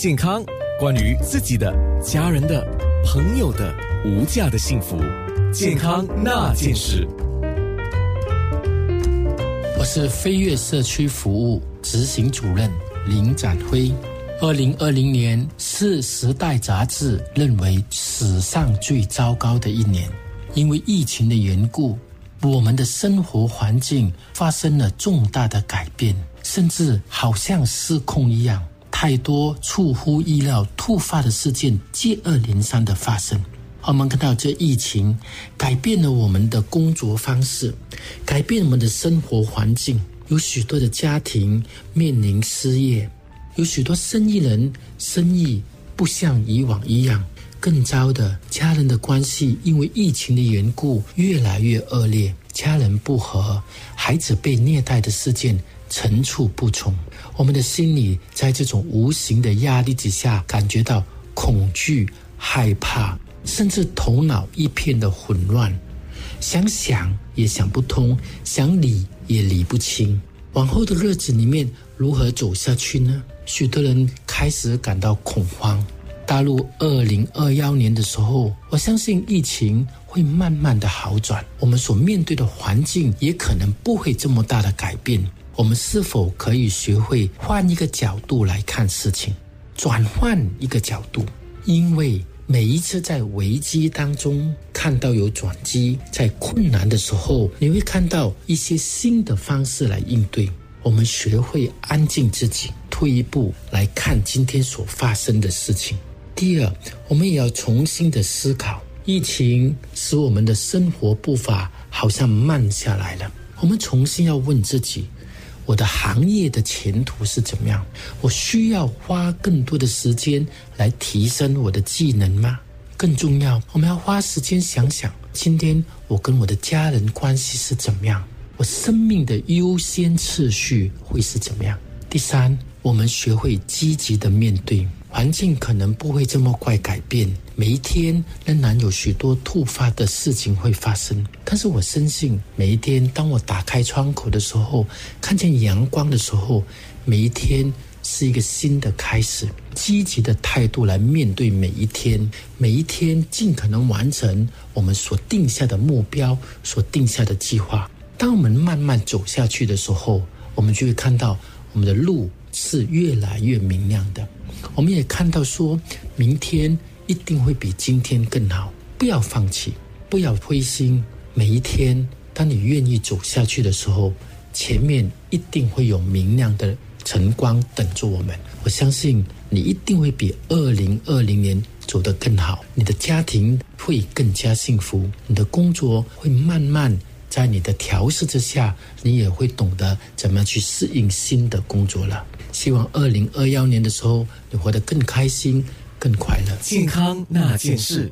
健康，关于自己的、家人的、朋友的无价的幸福，健康那件事。我是飞跃社区服务执行主任林展辉。二零二零年是《时代》杂志认为史上最糟糕的一年，因为疫情的缘故，我们的生活环境发生了重大的改变，甚至好像失控一样，太多出乎意料、突发的事件接二连三的发生。我们看到这疫情改变了我们的工作方式，改变我们的生活环境，有许多的家庭面临失业。有许多生意人生意不像以往一样，更糟的家人的关系因为疫情的缘故越来越恶劣，家人不和，孩子被虐待的事件层出不穷。我们的心里在这种无形的压力之下，感觉到恐惧、害怕，甚至头脑一片的混乱，想想也想不通，想理也理不清。往后的日子里面如何走下去呢？许多人开始感到恐慌。大陆二零二幺年的时候，我相信疫情会慢慢的好转，我们所面对的环境也可能不会这么大的改变。我们是否可以学会换一个角度来看事情，转换一个角度？因为每一次在危机当中看到有转机，在困难的时候，你会看到一些新的方式来应对。我们学会安静自己。退一步来看今天所发生的事情。第二，我们也要重新的思考，疫情使我们的生活步伐好像慢下来了。我们重新要问自己：我的行业的前途是怎么样？我需要花更多的时间来提升我的技能吗？更重要，我们要花时间想想，今天我跟我的家人关系是怎么样？我生命的优先次序会是怎么样？第三。我们学会积极的面对环境，可能不会这么快改变。每一天仍然有许多突发的事情会发生，但是我深信，每一天当我打开窗口的时候，看见阳光的时候，每一天是一个新的开始。积极的态度来面对每一天，每一天尽可能完成我们所定下的目标、所定下的计划。当我们慢慢走下去的时候，我们就会看到我们的路。是越来越明亮的，我们也看到说，明天一定会比今天更好。不要放弃，不要灰心。每一天，当你愿意走下去的时候，前面一定会有明亮的晨光等着我们。我相信你一定会比二零二零年走得更好，你的家庭会更加幸福，你的工作会慢慢在你的调试之下，你也会懂得怎么去适应新的工作了。希望二零二幺年的时候，你活得更开心、更快乐。健康那件事。